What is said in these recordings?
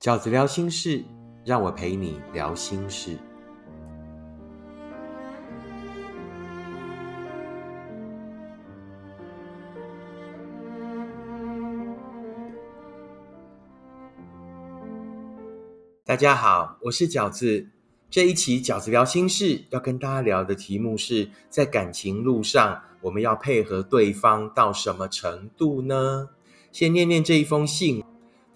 饺子聊心事，让我陪你聊心事。大家好，我是饺子。这一期饺子聊心事要跟大家聊的题目是在感情路上，我们要配合对方到什么程度呢？先念念这一封信。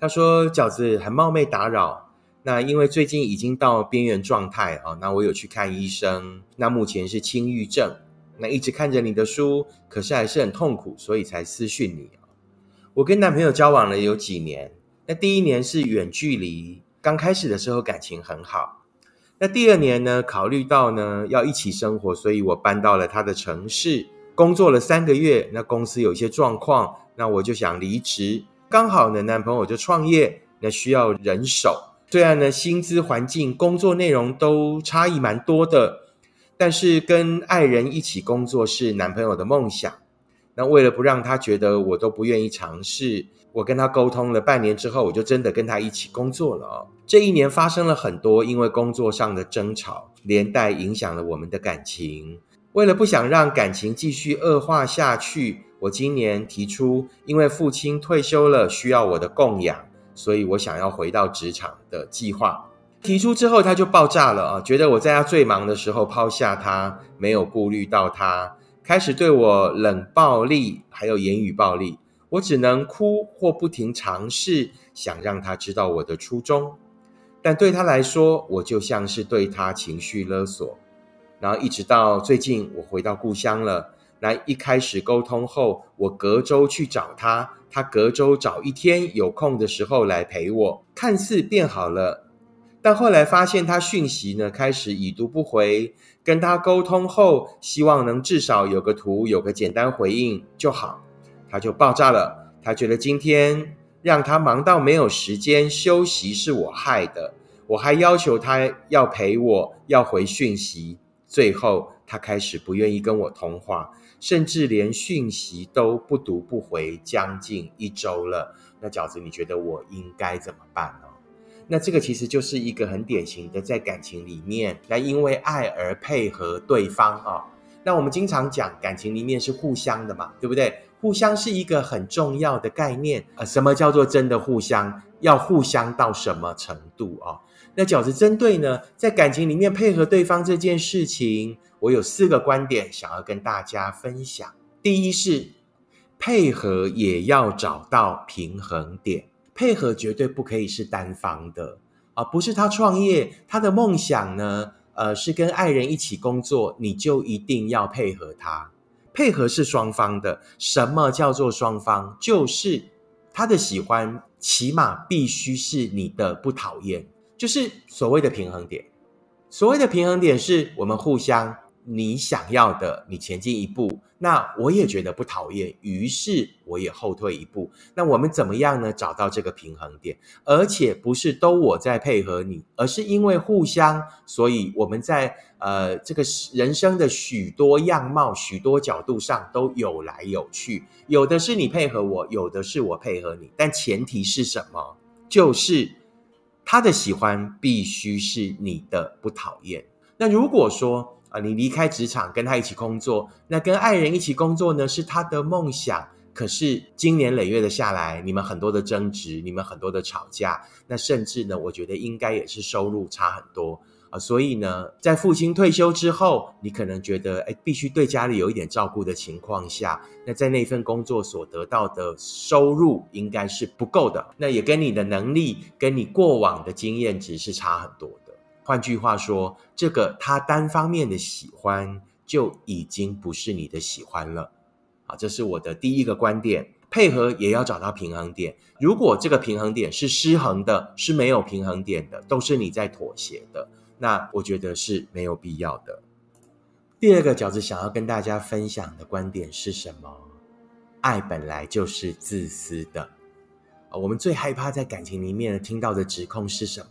他说：“饺子很冒昧打扰，那因为最近已经到边缘状态啊，那我有去看医生，那目前是轻郁症，那一直看着你的书，可是还是很痛苦，所以才私讯你我跟男朋友交往了有几年，那第一年是远距离，刚开始的时候感情很好，那第二年呢，考虑到呢要一起生活，所以我搬到了他的城市，工作了三个月，那公司有一些状况，那我就想离职。”刚好呢，男朋友就创业，那需要人手。虽然呢，薪资环境、工作内容都差异蛮多的，但是跟爱人一起工作是男朋友的梦想。那为了不让他觉得我都不愿意尝试，我跟他沟通了半年之后，我就真的跟他一起工作了哦。这一年发生了很多因为工作上的争吵，连带影响了我们的感情。为了不想让感情继续恶化下去。我今年提出，因为父亲退休了，需要我的供养，所以我想要回到职场的计划。提出之后，他就爆炸了啊！觉得我在他最忙的时候抛下他，没有顾虑到他，开始对我冷暴力，还有言语暴力。我只能哭或不停尝试，想让他知道我的初衷。但对他来说，我就像是对他情绪勒索。然后一直到最近，我回到故乡了。来一开始沟通后，我隔周去找他，他隔周找一天有空的时候来陪我，看似变好了，但后来发现他讯息呢开始已读不回，跟他沟通后，希望能至少有个图，有个简单回应就好，他就爆炸了。他觉得今天让他忙到没有时间休息是我害的，我还要求他要陪我，要回讯息，最后他开始不愿意跟我通话。甚至连讯息都不读不回，将近一周了。那饺子，你觉得我应该怎么办呢？那这个其实就是一个很典型的，在感情里面，那因为爱而配合对方啊。那我们经常讲，感情里面是互相的嘛，对不对？互相是一个很重要的概念啊。什么叫做真的互相？要互相到什么程度啊？那饺子针对呢，在感情里面配合对方这件事情。我有四个观点想要跟大家分享。第一是配合也要找到平衡点，配合绝对不可以是单方的啊，不是他创业，他的梦想呢，呃，是跟爱人一起工作，你就一定要配合他。配合是双方的。什么叫做双方？就是他的喜欢起码必须是你的不讨厌，就是所谓的平衡点。所谓的平衡点是我们互相。你想要的，你前进一步，那我也觉得不讨厌，于是我也后退一步。那我们怎么样呢？找到这个平衡点，而且不是都我在配合你，而是因为互相，所以我们在呃这个人生的许多样貌、许多角度上都有来有去。有的是你配合我，有的是我配合你，但前提是什么？就是他的喜欢必须是你的不讨厌。那如果说，啊，你离开职场跟他一起工作，那跟爱人一起工作呢，是他的梦想。可是经年累月的下来，你们很多的争执，你们很多的吵架，那甚至呢，我觉得应该也是收入差很多啊。所以呢，在父亲退休之后，你可能觉得，哎，必须对家里有一点照顾的情况下，那在那份工作所得到的收入应该是不够的。那也跟你的能力，跟你过往的经验值是差很多的。换句话说，这个他单方面的喜欢就已经不是你的喜欢了，啊，这是我的第一个观点。配合也要找到平衡点，如果这个平衡点是失衡的，是没有平衡点的，都是你在妥协的，那我觉得是没有必要的。第二个饺子想要跟大家分享的观点是什么？爱本来就是自私的，啊，我们最害怕在感情里面听到的指控是什么？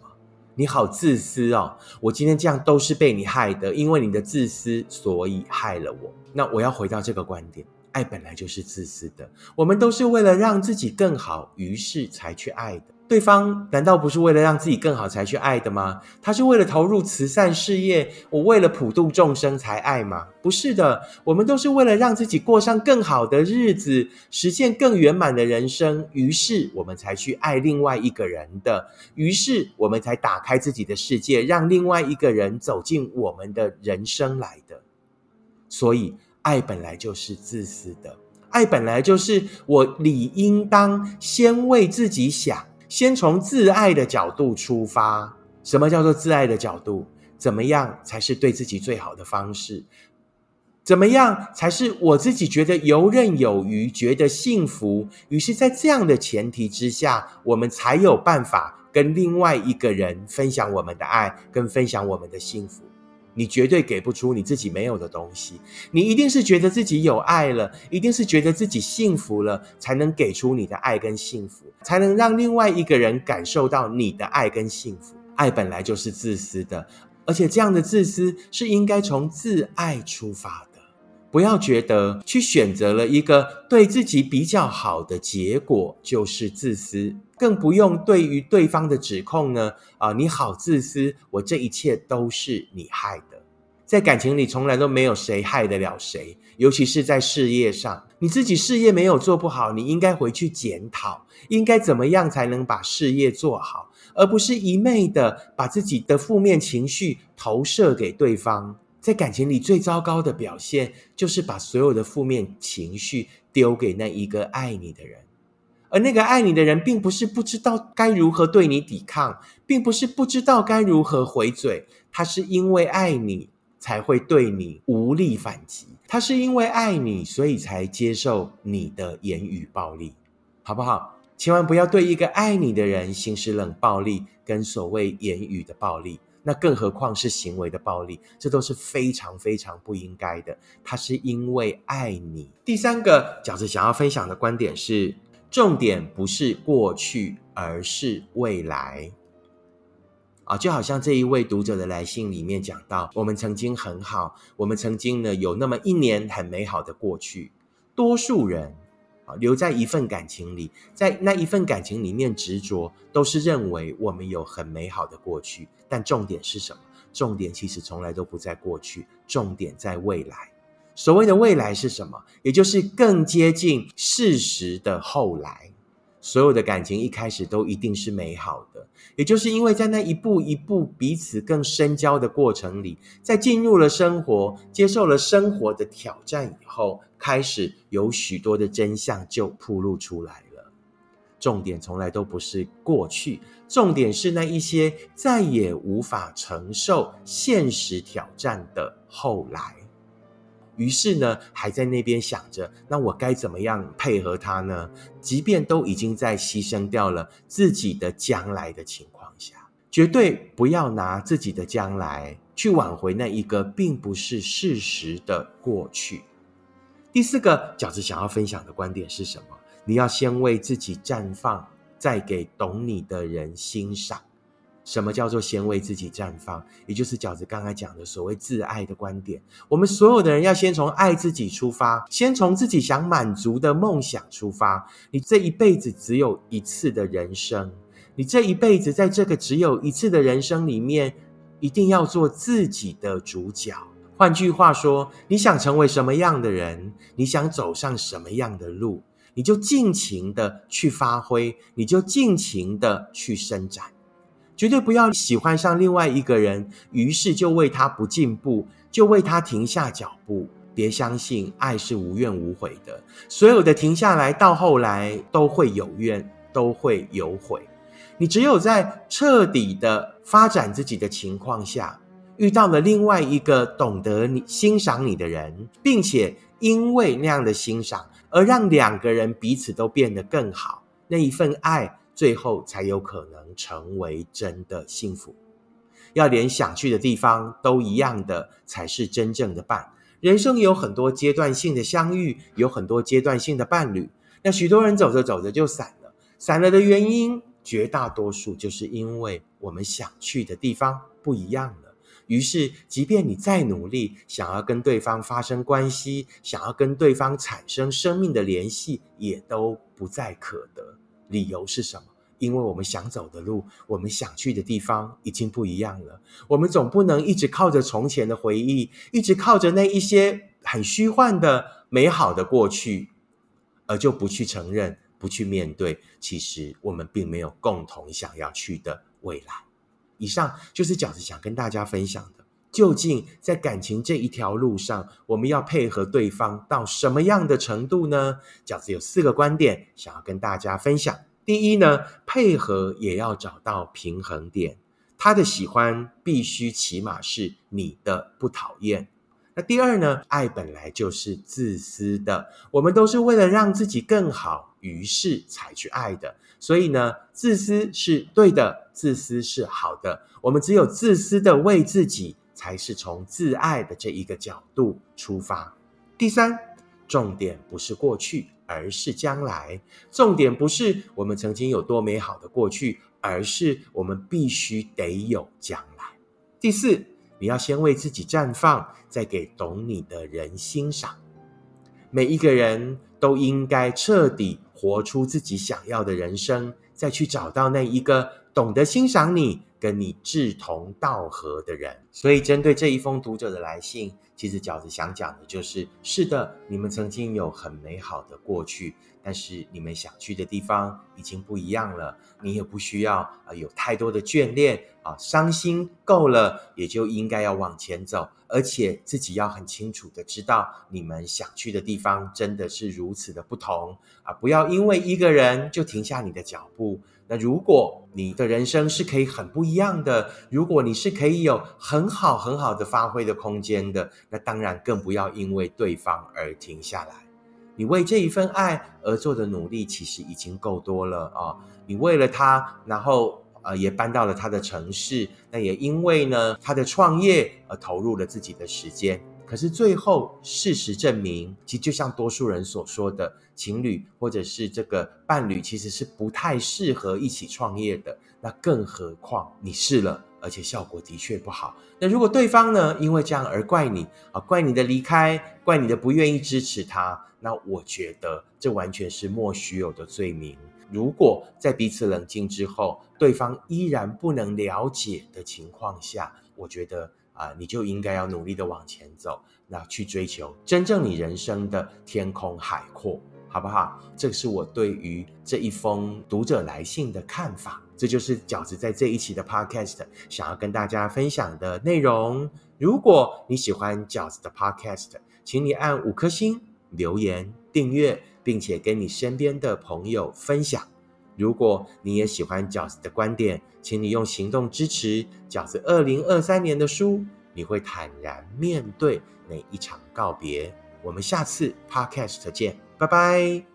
你好自私哦！我今天这样都是被你害的，因为你的自私，所以害了我。那我要回到这个观点：爱本来就是自私的，我们都是为了让自己更好，于是才去爱的。对方难道不是为了让自己更好才去爱的吗？他是为了投入慈善事业，我为了普度众生才爱吗？不是的，我们都是为了让自己过上更好的日子，实现更圆满的人生，于是我们才去爱另外一个人的，于是我们才打开自己的世界，让另外一个人走进我们的人生来的。所以，爱本来就是自私的，爱本来就是我理应当先为自己想。先从自爱的角度出发，什么叫做自爱的角度？怎么样才是对自己最好的方式？怎么样才是我自己觉得游刃有余、觉得幸福？于是，在这样的前提之下，我们才有办法跟另外一个人分享我们的爱，跟分享我们的幸福。你绝对给不出你自己没有的东西，你一定是觉得自己有爱了，一定是觉得自己幸福了，才能给出你的爱跟幸福，才能让另外一个人感受到你的爱跟幸福。爱本来就是自私的，而且这样的自私是应该从自爱出发。不要觉得去选择了一个对自己比较好的结果就是自私，更不用对于对方的指控呢啊，你好自私，我这一切都是你害的。在感情里，从来都没有谁害得了谁，尤其是在事业上，你自己事业没有做不好，你应该回去检讨，应该怎么样才能把事业做好，而不是一昧的把自己的负面情绪投射给对方。在感情里最糟糕的表现，就是把所有的负面情绪丢给那一个爱你的人，而那个爱你的人，并不是不知道该如何对你抵抗，并不是不知道该如何回嘴，他是因为爱你才会对你无力反击，他是因为爱你，所以才接受你的言语暴力，好不好？千万不要对一个爱你的人行使冷暴力跟所谓言语的暴力。那更何况是行为的暴力，这都是非常非常不应该的。他是因为爱你。第三个饺子想要分享的观点是：重点不是过去，而是未来。啊，就好像这一位读者的来信里面讲到，我们曾经很好，我们曾经呢有那么一年很美好的过去。多数人。留在一份感情里，在那一份感情里面执着，都是认为我们有很美好的过去。但重点是什么？重点其实从来都不在过去，重点在未来。所谓的未来是什么？也就是更接近事实的后来。所有的感情一开始都一定是美好的，也就是因为在那一步一步彼此更深交的过程里，在进入了生活、接受了生活的挑战以后，开始有许多的真相就铺露出来了。重点从来都不是过去，重点是那一些再也无法承受现实挑战的后来。于是呢，还在那边想着，那我该怎么样配合他呢？即便都已经在牺牲掉了自己的将来的情况下，绝对不要拿自己的将来去挽回那一个并不是事实的过去。第四个饺子想要分享的观点是什么？你要先为自己绽放，再给懂你的人欣赏。什么叫做先为自己绽放？也就是饺子刚才讲的所谓自爱的观点。我们所有的人要先从爱自己出发，先从自己想满足的梦想出发。你这一辈子只有一次的人生，你这一辈子在这个只有一次的人生里面，一定要做自己的主角。换句话说，你想成为什么样的人，你想走上什么样的路，你就尽情的去发挥，你就尽情的去伸展。绝对不要喜欢上另外一个人，于是就为他不进步，就为他停下脚步。别相信爱是无怨无悔的，所有的停下来到后来都会有怨，都会有悔。你只有在彻底的发展自己的情况下，遇到了另外一个懂得你、欣赏你的人，并且因为那样的欣赏而让两个人彼此都变得更好，那一份爱。最后才有可能成为真的幸福。要连想去的地方都一样的，才是真正的伴。人生有很多阶段性的相遇，有很多阶段性的伴侣。那许多人走着走着就散了，散了的原因，绝大多数就是因为我们想去的地方不一样了。于是，即便你再努力，想要跟对方发生关系，想要跟对方产生生命的联系，也都不再可得。理由是什么？因为我们想走的路，我们想去的地方已经不一样了。我们总不能一直靠着从前的回忆，一直靠着那一些很虚幻的美好的过去，而就不去承认、不去面对，其实我们并没有共同想要去的未来。以上就是饺子想跟大家分享的。究竟在感情这一条路上，我们要配合对方到什么样的程度呢？饺子有四个观点想要跟大家分享。第一呢，配合也要找到平衡点，他的喜欢必须起码是你的不讨厌。那第二呢，爱本来就是自私的，我们都是为了让自己更好，于是才去爱的。所以呢，自私是对的，自私是好的。我们只有自私的为自己。才是从自爱的这一个角度出发。第三，重点不是过去，而是将来。重点不是我们曾经有多美好的过去，而是我们必须得有将来。第四，你要先为自己绽放，再给懂你的人欣赏。每一个人都应该彻底活出自己想要的人生，再去找到那一个懂得欣赏你。跟你志同道合的人，所以针对这一封读者的来信，其实饺子想讲的就是：是的，你们曾经有很美好的过去，但是你们想去的地方已经不一样了。你也不需要啊有太多的眷恋啊，伤心够了，也就应该要往前走，而且自己要很清楚的知道，你们想去的地方真的是如此的不同啊！不要因为一个人就停下你的脚步。那如果你的人生是可以很不一一样的，如果你是可以有很好很好的发挥的空间的，那当然更不要因为对方而停下来。你为这一份爱而做的努力其实已经够多了啊！你为了他，然后呃也搬到了他的城市，那也因为呢他的创业而投入了自己的时间。可是最后，事实证明，其实就像多数人所说的，情侣或者是这个伴侣，其实是不太适合一起创业的。那更何况你试了，而且效果的确不好。那如果对方呢，因为这样而怪你啊，怪你的离开，怪你的不愿意支持他，那我觉得这完全是莫须有的罪名。如果在彼此冷静之后，对方依然不能了解的情况下，我觉得。啊，你就应该要努力的往前走，那去追求真正你人生的天空海阔，好不好？这是我对于这一封读者来信的看法。这就是饺子在这一期的 Podcast 想要跟大家分享的内容。如果你喜欢饺子的 Podcast，请你按五颗星、留言、订阅，并且跟你身边的朋友分享。如果你也喜欢饺子的观点，请你用行动支持饺子二零二三年的书。你会坦然面对每一场告别。我们下次 Podcast 见，拜拜。